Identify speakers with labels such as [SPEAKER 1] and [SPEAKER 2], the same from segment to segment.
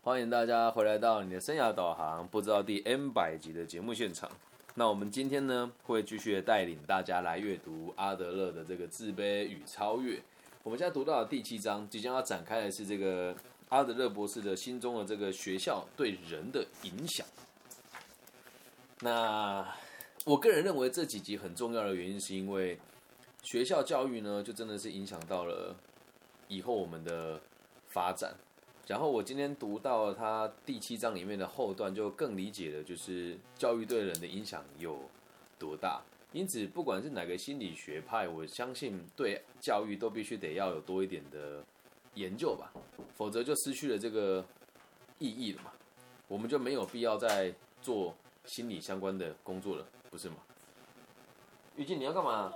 [SPEAKER 1] 欢迎大家回来到你的生涯导航，不知道第 N 百集的节目现场。那我们今天呢，会继续带领大家来阅读阿德勒的这个自卑与超越。我们现在读到的第七章，即将要展开的是这个阿德勒博士的心中的这个学校对人的影响。那我个人认为这几集很重要的原因，是因为学校教育呢，就真的是影响到了以后我们的发展。然后我今天读到他第七章里面的后段，就更理解了，就是教育对人的影响有多大。因此，不管是哪个心理学派，我相信对教育都必须得要有多一点的研究吧，否则就失去了这个意义了嘛。我们就没有必要再做心理相关的工作了，不是吗？玉静，你要干嘛？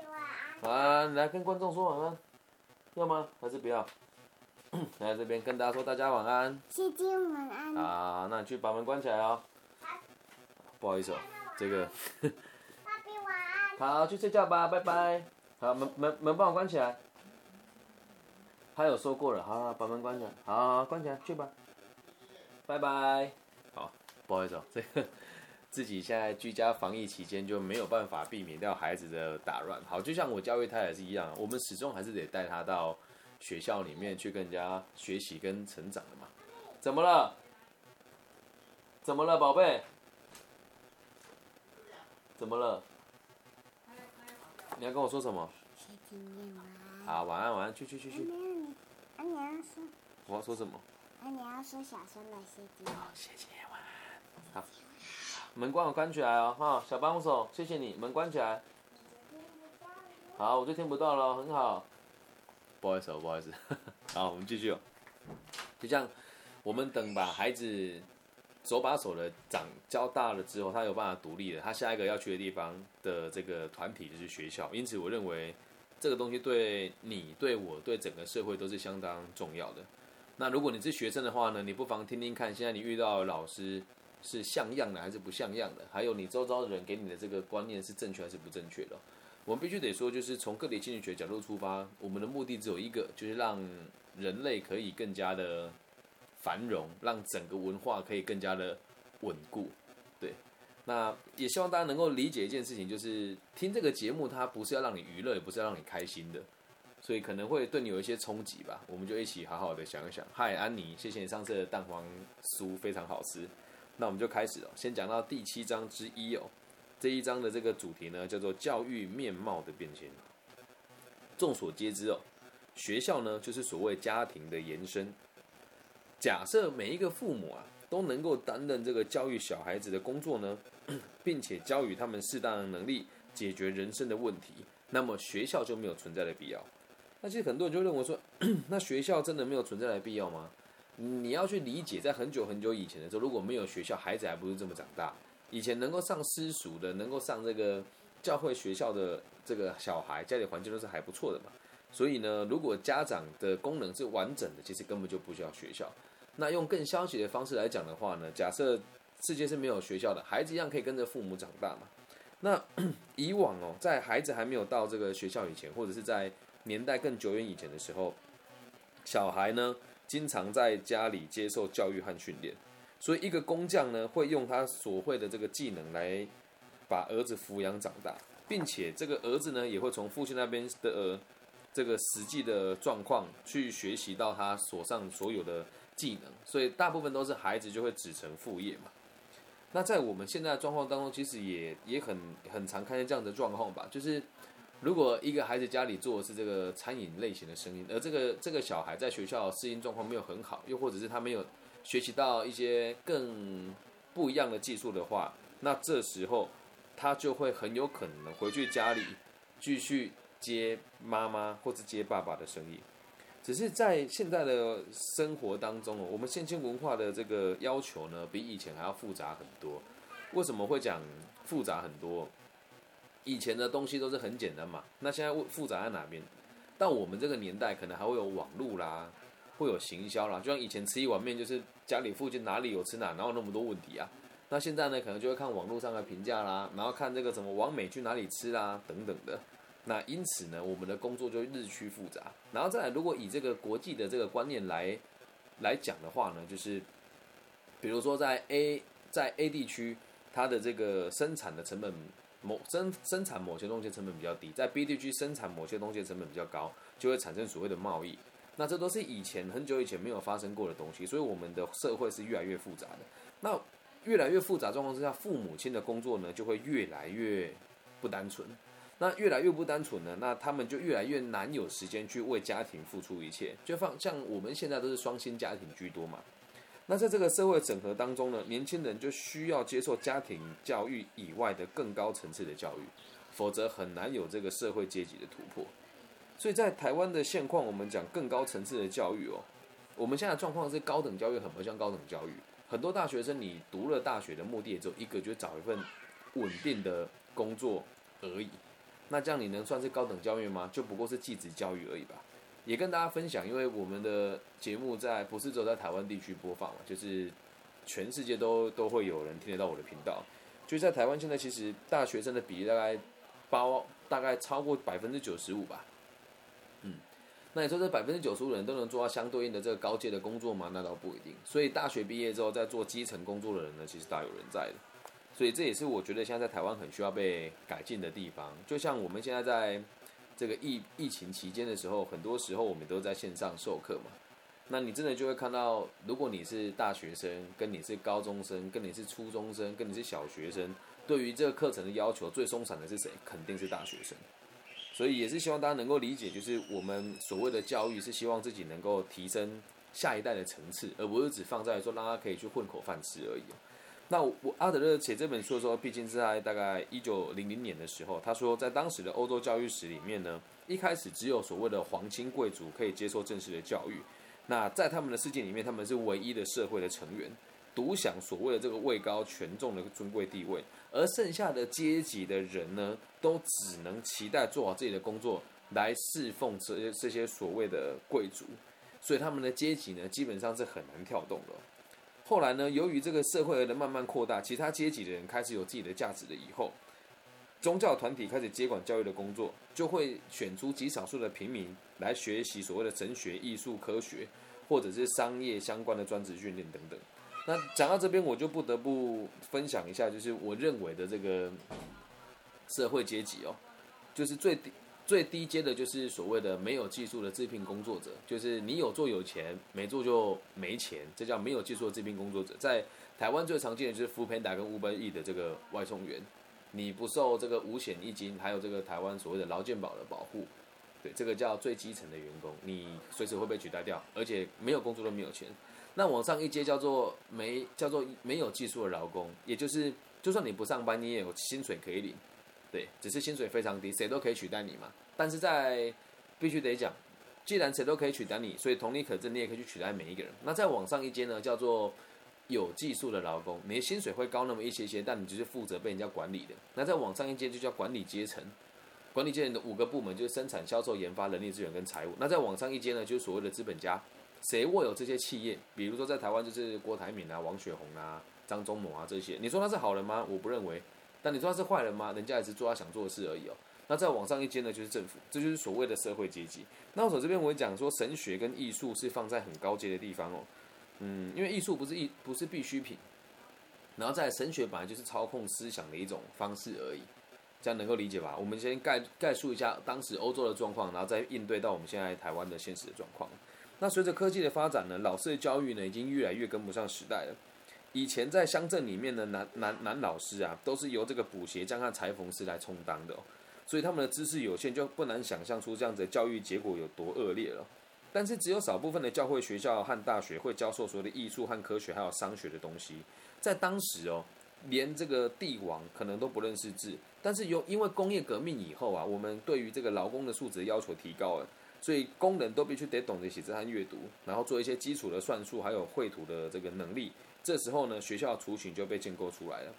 [SPEAKER 1] 晚安，来跟观众说晚安，要吗？还是不要？来这边跟大家说大家晚安。
[SPEAKER 2] 姐姐晚安。
[SPEAKER 1] 啊，那你去把门关起来哦。不好意思哦，这个。
[SPEAKER 2] 爸比晚安。
[SPEAKER 1] 好，去睡觉吧，拜拜。好，门门门帮我关起来。他有说过了，好，把门关起来。好，关起来，去吧。拜拜。好，不好意思哦，这个自己现在居家防疫期间就没有办法避免掉孩子的打乱。好，就像我教育他也是一样，我们始终还是得带他到。学校里面去跟人家学习跟成长的嘛？怎么了？怎么了，宝贝？怎么了？你要跟我说什么？好，晚安，晚安，去去去去。
[SPEAKER 2] 啊，你要说？
[SPEAKER 1] 我要说什么？
[SPEAKER 2] 啊，你要说小声的谢谢。
[SPEAKER 1] 好，谢谢，晚安。好，门关我关起来哦，哈，小帮手，谢谢你，门关起来。好，我就听不到了，很好。不好意思，不好意思。好，我们继续哦。就像我们等把孩子手把手的长教大了之后，他有办法独立了，他下一个要去的地方的这个团体就是学校。因此，我认为这个东西对你、对我、对整个社会都是相当重要的。那如果你是学生的话呢，你不妨听听看，现在你遇到的老师是像样的还是不像样的？还有你周遭的人给你的这个观念是正确还是不正确的？我们必须得说，就是从个体心理学角度出发，我们的目的只有一个，就是让人类可以更加的繁荣，让整个文化可以更加的稳固。对，那也希望大家能够理解一件事情，就是听这个节目，它不是要让你娱乐，也不是要让你开心的，所以可能会对你有一些冲击吧。我们就一起好好的想一想。嗨，安妮，谢谢你上次的蛋黄酥非常好吃。那我们就开始了，先讲到第七章之一哦。这一章的这个主题呢，叫做教育面貌的变迁。众所皆知哦，学校呢就是所谓家庭的延伸。假设每一个父母啊都能够担任这个教育小孩子的工作呢，并且教育他们适当的能力解决人生的问题，那么学校就没有存在的必要。那其实很多人就认为说，那学校真的没有存在的必要吗？你要去理解，在很久很久以前的时候，如果没有学校，孩子还不是这么长大。以前能够上私塾的，能够上这个教会学校的这个小孩，家里环境都是还不错的嘛。所以呢，如果家长的功能是完整的，其实根本就不需要学校。那用更消极的方式来讲的话呢，假设世界是没有学校的，孩子一样可以跟着父母长大嘛。那 以往哦，在孩子还没有到这个学校以前，或者是在年代更久远以前的时候，小孩呢经常在家里接受教育和训练。所以，一个工匠呢，会用他所会的这个技能来把儿子抚养长大，并且这个儿子呢，也会从父亲那边的这个实际的状况去学习到他所上所有的技能。所以，大部分都是孩子就会子承父业嘛。那在我们现在的状况当中，其实也也很很常看见这样的状况吧。就是如果一个孩子家里做的是这个餐饮类型的生意，而这个这个小孩在学校适应状况没有很好，又或者是他没有。学习到一些更不一样的技术的话，那这时候他就会很有可能回去家里继续接妈妈或者接爸爸的生意。只是在现在的生活当中哦，我们现今文化的这个要求呢，比以前还要复杂很多。为什么会讲复杂很多？以前的东西都是很简单嘛，那现在复杂在哪边？到我们这个年代，可能还会有网络啦。会有行销啦，就像以前吃一碗面，就是家里附近哪里有吃哪，哪有那么多问题啊？那现在呢，可能就会看网络上的评价啦，然后看这个什么王美去哪里吃啦，等等的。那因此呢，我们的工作就日趋复杂。然后再来，如果以这个国际的这个观念来来讲的话呢，就是比如说在 A 在 A 地区，它的这个生产的成本某生生产某些东西成本比较低，在 B 地区生产某些东西成本比较高，就会产生所谓的贸易。那这都是以前很久以前没有发生过的东西，所以我们的社会是越来越复杂的。那越来越复杂状况之下，父母亲的工作呢就会越来越不单纯。那越来越不单纯呢，那他们就越来越难有时间去为家庭付出一切。就放像我们现在都是双薪家庭居多嘛。那在这个社会整合当中呢，年轻人就需要接受家庭教育以外的更高层次的教育，否则很难有这个社会阶级的突破。所以在台湾的现况，我们讲更高层次的教育哦，我们现在状况是高等教育很不像高等教育，很多大学生你读了大学的目的也只有一个，就是找一份稳定的工作而已。那这样你能算是高等教育吗？就不过是继职教育而已吧。也跟大家分享，因为我们的节目在不是只有在台湾地区播放嘛，就是全世界都都会有人听得到我的频道。就在台湾现在，其实大学生的比例大概包大概超过百分之九十五吧。那你说这百分之九十五的人都能做到相对应的这个高阶的工作吗？那倒不一定。所以大学毕业之后，在做基层工作的人呢，其实大有人在的。所以这也是我觉得现在在台湾很需要被改进的地方。就像我们现在在。这个疫疫情期间的时候，很多时候我们都在线上授课嘛。那你真的就会看到，如果你是大学生，跟你是高中生，跟你是初中生，跟你是小学生，对于这个课程的要求最松散的是谁？肯定是大学生。所以也是希望大家能够理解，就是我们所谓的教育是希望自己能够提升下一代的层次，而不是只放在说让他可以去混口饭吃而已。那我阿德勒写这本书的时候，毕竟是在大概一九零零年的时候。他说，在当时的欧洲教育史里面呢，一开始只有所谓的皇亲贵族可以接受正式的教育。那在他们的世界里面，他们是唯一的社会的成员，独享所谓的这个位高权重的尊贵地位。而剩下的阶级的人呢，都只能期待做好自己的工作，来侍奉这些这些所谓的贵族。所以他们的阶级呢，基本上是很难跳动的。后来呢，由于这个社会的慢慢扩大，其他阶级的人开始有自己的价值了以后，宗教团体开始接管教育的工作，就会选出极少数的平民来学习所谓的神学、艺术、科学，或者是商业相关的专职训练等等。那讲到这边，我就不得不分享一下，就是我认为的这个社会阶级哦，就是最低。最低阶的就是所谓的没有技术的制聘工作者，就是你有做有钱，没做就没钱，这叫没有技术的制聘工作者。在台湾最常见的就是福培达跟乌本 E 的这个外送员，你不受这个五险一金，还有这个台湾所谓的劳健保的保护，对，这个叫最基层的员工，你随时会被取代掉，而且没有工作都没有钱。那往上一阶叫做没叫做没有技术的劳工，也就是就算你不上班，你也有薪水可以领。对，只是薪水非常低，谁都可以取代你嘛。但是在必须得讲，既然谁都可以取代你，所以同理可证，你也可以去取代每一个人。那再往上一阶呢，叫做有技术的劳工，你的薪水会高那么一些些，但你就是负责被人家管理的。那再往上一阶就叫管理阶层，管理阶层的五个部门就是生产、销售、研发、人力资源跟财务。那再往上一阶呢，就是所谓的资本家，谁握有这些企业？比如说在台湾就是郭台铭啊、王雪红啊、张忠谋啊这些，你说他是好人吗？我不认为。但你说他是坏人吗？人家也是做他想做的事而已哦。那再往上一阶呢，就是政府，这就是所谓的社会阶级。那我走这边我讲说，神学跟艺术是放在很高阶的地方哦。嗯，因为艺术不是艺，不是必需品。然后在神学本来就是操控思想的一种方式而已，这样能够理解吧？我们先概概述一下当时欧洲的状况，然后再应对到我们现在台湾的现实的状况。那随着科技的发展呢，老师的教育呢，已经越来越跟不上时代了。以前在乡镇里面的男男男老师啊，都是由这个补鞋匠和裁缝师来充当的，所以他们的知识有限，就不难想象出这样子的教育结果有多恶劣了。但是只有少部分的教会学校和大学会教授所有的艺术和科学还有商学的东西。在当时哦，连这个帝王可能都不认识字，但是由因为工业革命以后啊，我们对于这个劳工的素质要求提高了，所以工人都必须得懂得写字和阅读，然后做一些基础的算术还有绘图的这个能力。这时候呢，学校雏形就被建构出来了。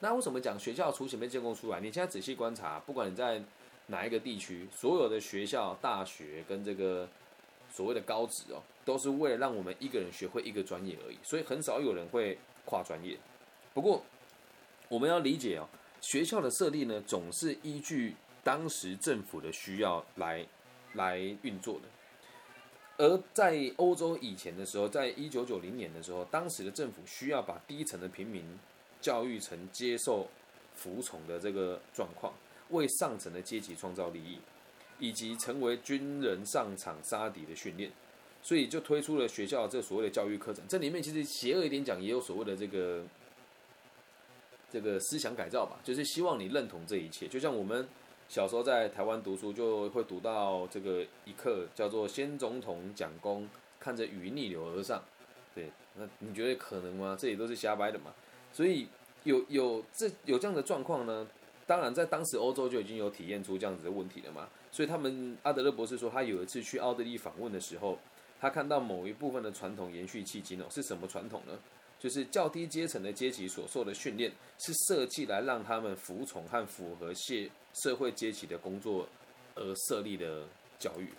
[SPEAKER 1] 那为什么讲学校雏形被建构出来？你现在仔细观察，不管你在哪一个地区，所有的学校、大学跟这个所谓的高职哦，都是为了让我们一个人学会一个专业而已。所以很少有人会跨专业。不过我们要理解哦，学校的设立呢，总是依据当时政府的需要来来运作的。而在欧洲以前的时候，在一九九零年的时候，当时的政府需要把低层的平民教育成接受服从的这个状况，为上层的阶级创造利益，以及成为军人上场杀敌的训练，所以就推出了学校这所谓的教育课程。这里面其实邪恶一点讲，也有所谓的这个这个思想改造吧，就是希望你认同这一切，就像我们。小时候在台湾读书，就会读到这个一课，叫做“先总统讲功，看着雨逆流而上”。对，那你觉得可能吗？这也都是瞎掰的嘛。所以有有这有这样的状况呢？当然，在当时欧洲就已经有体验出这样子的问题了嘛。所以他们阿德勒博士说，他有一次去奥地利访问的时候，他看到某一部分的传统延续迄今哦，是什么传统呢？就是较低阶层的阶级所受的训练，是设计来让他们服从和符合社社会阶级的工作而设立的教育。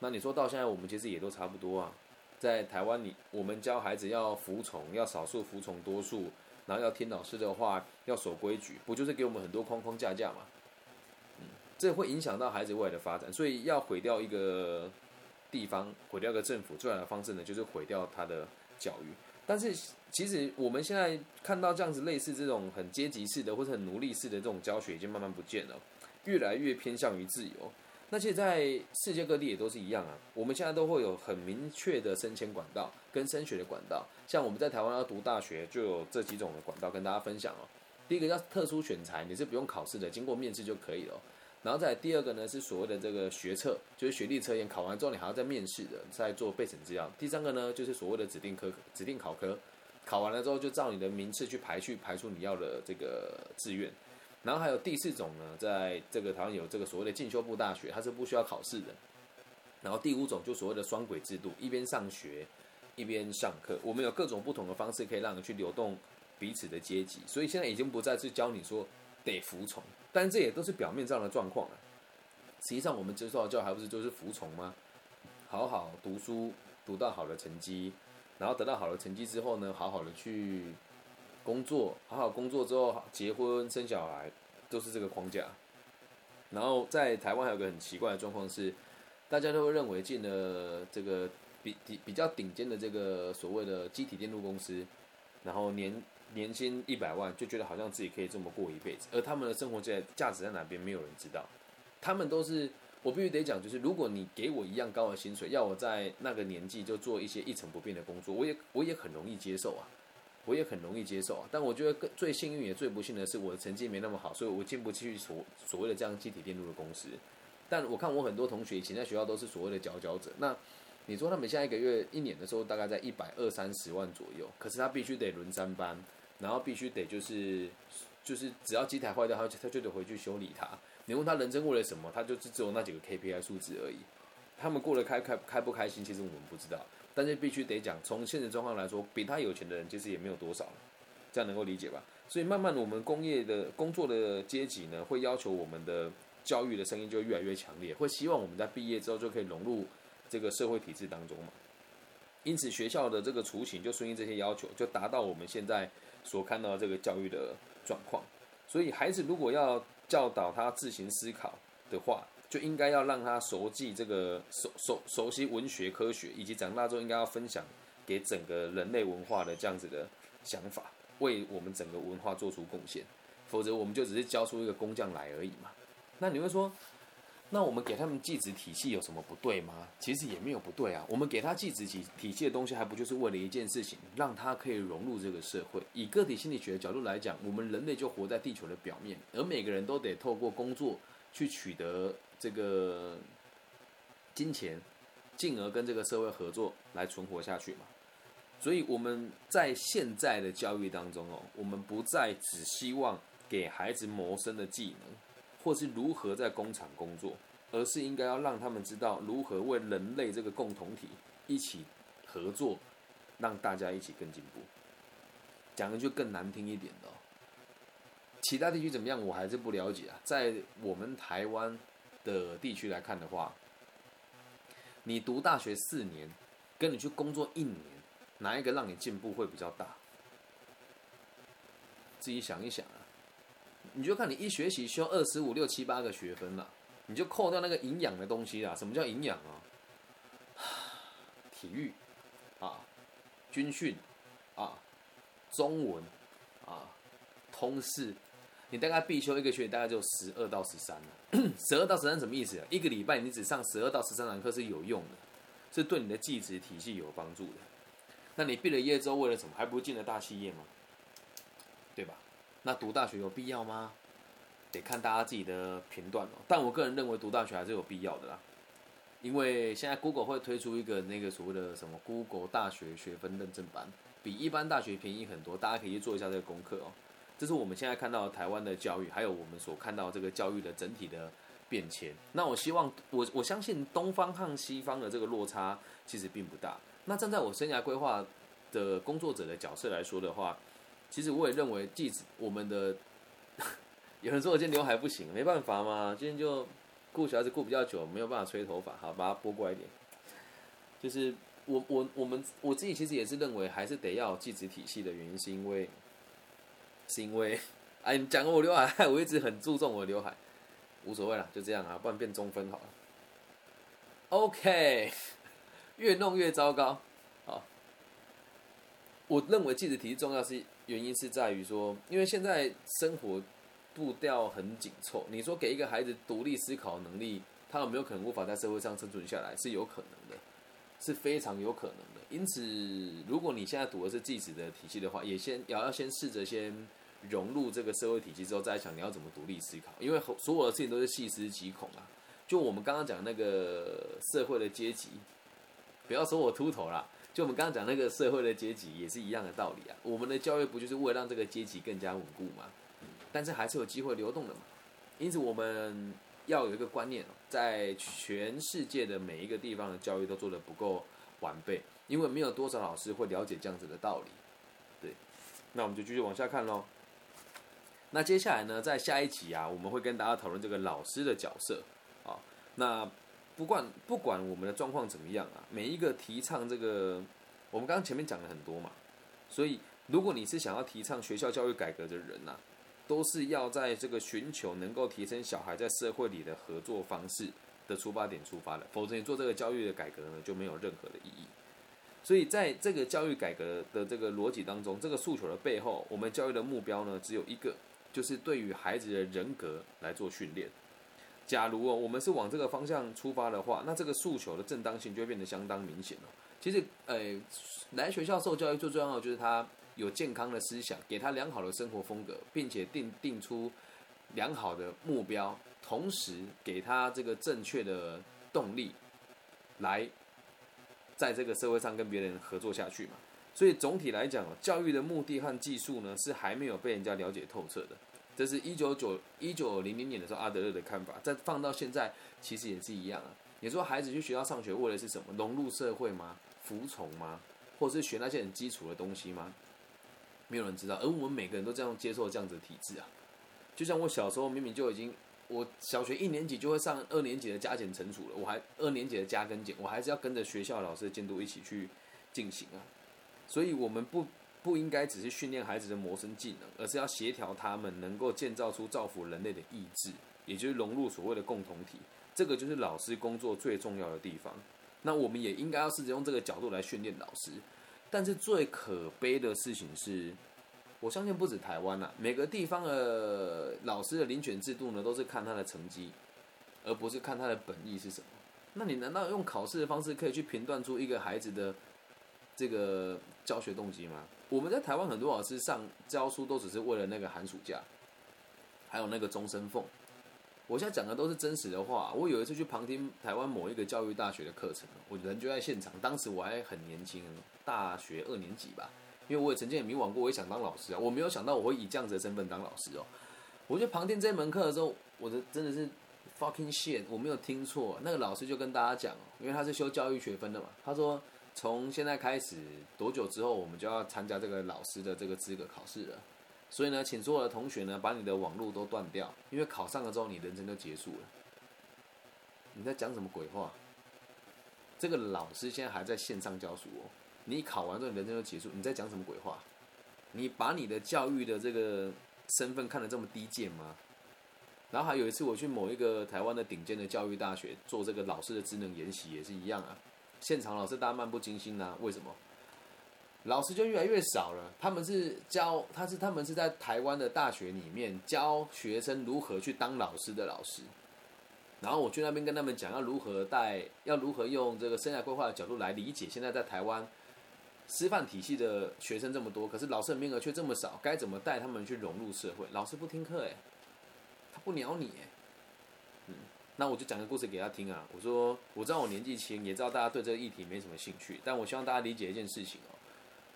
[SPEAKER 1] 那你说到现在，我们其实也都差不多啊。在台湾，你我们教孩子要服从，要少数服从多数，然后要听老师的话，要守规矩，不就是给我们很多框框架架嘛？嗯，这会影响到孩子未来的发展。所以要毁掉一个地方，毁掉一个政府，最好的方式呢，就是毁掉他的教育。但是，其实我们现在看到这样子类似这种很阶级式的或者很奴隶式的这种教学，已经慢慢不见了，越来越偏向于自由。那其实，在世界各地也都是一样啊。我们现在都会有很明确的升迁管道跟升学的管道。像我们在台湾要读大学，就有这几种的管道跟大家分享哦。第一个叫特殊选材，你是不用考试的，经过面试就可以了。然后再第二个呢，是所谓的这个学测，就是学历测验，考完之后你还要再面试的，再做备审资料。第三个呢，就是所谓的指定科、指定考科，考完了之后就照你的名次去排序，排出你要的这个志愿。然后还有第四种呢，在这个台湾有这个所谓的进修部大学，它是不需要考试的。然后第五种就所谓的双轨制度，一边上学一边上课，我们有各种不同的方式可以让你去流动彼此的阶级。所以现在已经不再是教你说得服从。但这也都是表面上的状况啊。实际上，我们接受的教还不是就是服从吗？好好读书，读到好的成绩，然后得到好的成绩之后呢，好好的去工作，好好工作之后结婚生小孩，都是这个框架。然后在台湾还有个很奇怪的状况是，大家都会认为进了这个比比比较顶尖的这个所谓的机体电路公司，然后年。年薪一百万就觉得好像自己可以这么过一辈子，而他们的生活在价值在哪边，没有人知道。他们都是我必须得讲，就是如果你给我一样高的薪水，要我在那个年纪就做一些一成不变的工作，我也我也很容易接受啊，我也很容易接受啊。但我觉得更最幸运也最不幸的是，我的成绩没那么好，所以我进不去所所谓的这样机体电路的公司。但我看我很多同学以前在学校都是所谓的佼佼者，那你说他们现在一个月一年的时候大概在一百二三十万左右，可是他必须得轮三班。然后必须得就是，就是只要机台坏掉，他就他就得回去修理它。你问他人生为了什么，他就是只有那几个 KPI 数字而已。他们过得开开开不开心，其实我们不知道。但是必须得讲，从现实状况来说，比他有钱的人其实也没有多少这样能够理解吧？所以慢慢的，我们工业的工作的阶级呢，会要求我们的教育的声音就越来越强烈，会希望我们在毕业之后就可以融入这个社会体制当中嘛。因此学校的这个雏形就顺应这些要求，就达到我们现在。所看到这个教育的状况，所以孩子如果要教导他自行思考的话，就应该要让他熟记这个熟熟熟悉文学科学，以及长大之后应该要分享给整个人类文化的这样子的想法，为我们整个文化做出贡献，否则我们就只是教出一个工匠来而已嘛。那你会说？那我们给他们继职体系有什么不对吗？其实也没有不对啊。我们给他继职体体系的东西，还不就是为了一件事情，让他可以融入这个社会。以个体心理学的角度来讲，我们人类就活在地球的表面，而每个人都得透过工作去取得这个金钱，进而跟这个社会合作来存活下去嘛。所以我们在现在的教育当中哦，我们不再只希望给孩子谋生的技能。或是如何在工厂工作，而是应该要让他们知道如何为人类这个共同体一起合作，让大家一起更进步。讲的就更难听一点的，其他地区怎么样，我还是不了解啊。在我们台湾的地区来看的话，你读大学四年，跟你去工作一年，哪一个让你进步会比较大？自己想一想啊。你就看你一学期修二十五六七八个学分了，你就扣掉那个营养的东西啦。什么叫营养啊？体育啊、军训啊、中文啊、通识，你大概必修一个学期大概就十二到十三了。十二到十三什么意思啊？一个礼拜你只上十二到十三堂课是有用的，是对你的技职体系有帮助的。那你毕了业之后为了什么？还不进了大企业吗？那读大学有必要吗？得看大家自己的评断哦。但我个人认为读大学还是有必要的啦，因为现在 Google 会推出一个那个所谓的什么 Google 大学学分认证班，比一般大学便宜很多，大家可以去做一下这个功课哦。这是我们现在看到台湾的教育，还有我们所看到这个教育的整体的变迁。那我希望我我相信东方和西方的这个落差其实并不大。那站在我生涯规划的工作者的角色来说的话，其实我也认为，即使我们的 有人说我今天刘海不行，没办法嘛，今天就顾小孩子顾比较久，没有办法吹头发，好把它拨过来一点。就是我我我们我自己其实也是认为，还是得要有继子体系的原因，是因为是因为哎，你讲我刘海，我一直很注重我的刘海，无所谓了，就这样啊，不然变中分好了。OK，越弄越糟糕。我认为继职体系重要是原因是在于说，因为现在生活步调很紧凑，你说给一个孩子独立思考能力，他有没有可能无法在社会上生存下来？是有可能的，是非常有可能的。因此，如果你现在读的是继职的体系的话，也先也要先试着先融入这个社会体系之后，再想你要怎么独立思考，因为所有的事情都是细思极恐啊。就我们刚刚讲那个社会的阶级，不要说我秃头啦，就我们刚刚讲那个社会的阶级也是一样的道理啊。我们的教育不就是为了让这个阶级更加稳固吗？但是还是有机会流动的嘛。因此我们要有一个观念，在全世界的每一个地方的教育都做得不够完备，因为没有多少老师会了解这样子的道理。对，那我们就继续往下看喽。那接下来呢，在下一集啊，我们会跟大家讨论这个老师的角色啊。那不管不管我们的状况怎么样啊，每一个提倡这个，我们刚刚前面讲了很多嘛，所以如果你是想要提倡学校教育改革的人呐、都是要在这个寻求能够提升小孩在社会里的合作方式的出发点出发的，否则你做这个教育的改革呢，就没有任何的意义。所以在这个教育改革的这个逻辑当中，这个诉求的背后，我们教育的目标呢，只有一个，就是对于孩子的人格来做训练。假如哦，我们是往这个方向出发的话，那这个诉求的正当性就会变得相当明显了。其实，呃，来学校受教育最重要的就是他有健康的思想，给他良好的生活风格，并且定定出良好的目标，同时给他这个正确的动力，来在这个社会上跟别人合作下去嘛。所以总体来讲，教育的目的和技术呢，是还没有被人家了解透彻的。这是一九九一九零零年的时候阿德勒的看法，再放到现在，其实也是一样啊。你说孩子去学校上学为的是什么？融入社会吗？服从吗？或者是学那些很基础的东西吗？没有人知道。而我们每个人都这样接受这样子的体制啊。就像我小时候明明就已经，我小学一年级就会上二年级的加减乘除了，我还二年级的加跟减，我还是要跟着学校老师的监督一起去进行啊。所以我们不。不应该只是训练孩子的谋生技能，而是要协调他们能够建造出造福人类的意志，也就是融入所谓的共同体。这个就是老师工作最重要的地方。那我们也应该要试着用这个角度来训练老师。但是最可悲的事情是，我相信不止台湾呐，每个地方的老师的遴选制度呢，都是看他的成绩，而不是看他的本意是什么。那你难道用考试的方式可以去评断出一个孩子的这个教学动机吗？我们在台湾很多老师上教书都只是为了那个寒暑假，还有那个终身俸。我现在讲的都是真实的话。我有一次去旁听台湾某一个教育大学的课程，我人就在现场。当时我还很年轻，大学二年级吧。因为我也曾经也迷惘过，我也想当老师啊。我没有想到我会以这样子的身份当老师哦。我就旁听这门课的时候，我的真的是 fucking shit，我没有听错。那个老师就跟大家讲，因为他是修教育学分的嘛，他说。从现在开始多久之后，我们就要参加这个老师的这个资格考试了。所以呢，请所有的同学呢，把你的网络都断掉，因为考上了之后，你人生就结束了。你在讲什么鬼话？这个老师现在还在线上教书哦。你考完之后，你人生就结束，你在讲什么鬼话？你把你的教育的这个身份看得这么低贱吗？然后还有一次，我去某一个台湾的顶尖的教育大学做这个老师的职能研习，也是一样啊。现场老师大家漫不经心呢、为什么？老师就越来越少了。他们是教，他是他们是在台湾的大学里面教学生如何去当老师的老师。然后我去那边跟他们讲要如何带，要如何用这个生涯规划的角度来理解现在在台湾师范体系的学生这么多，可是老师的名额却这么少，该怎么带他们去融入社会？老师不听课哎，他不鸟你哎。那我就讲个故事给他听啊。我说我知道我年纪轻，也知道大家对这个议题没什么兴趣，但我希望大家理解一件事情哦，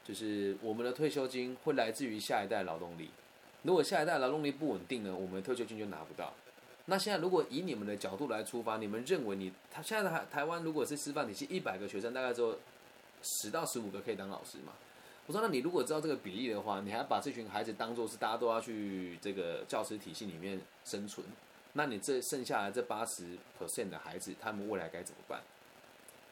[SPEAKER 1] 就是我们的退休金会来自于下一代劳动力。如果下一代劳动力不稳定呢，我们的退休金就拿不到。那现在如果以你们的角度来出发，你们认为你他现在台台湾如果是师范体系一百个学生，大概只有十到十五个可以当老师嘛？我说那你如果知道这个比例的话，你还把这群孩子当做是大家都要去这个教师体系里面生存，那你这剩下来这八十 percent 的孩子，他们未来该怎么办？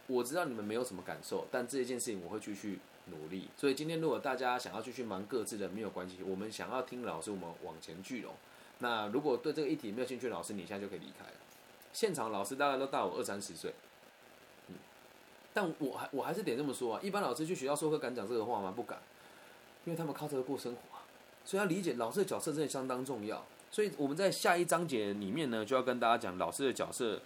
[SPEAKER 1] 我知道你们没有什么感受，但这一件事情我会继续努力。所以今天如果大家想要继续忙各自的，没有关系。我们想要听老师，我们往前聚拢。那如果对这个议题没有兴趣，老师你现在就可以离开了。现场老师大概都大我二三十岁，嗯，但我还我还是得这么说啊。一般老师去学校授课敢讲这个话吗？不敢，因为他们靠这个过生活。所以要理解老师的角色真的相当重要。所以我们在下一章节里面呢，就要跟大家讲老师的角色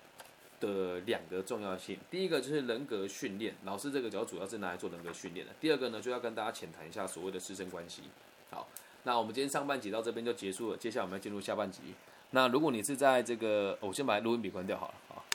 [SPEAKER 1] 的两个重要性。第一个就是人格训练，老师这个角主要是拿来做人格训练的。第二个呢，就要跟大家浅谈一下所谓的师生关系。好。那我们今天上半集到这边就结束了，接下来我们要进入下半集。那如果你是在这个，我先把录音笔关掉好了。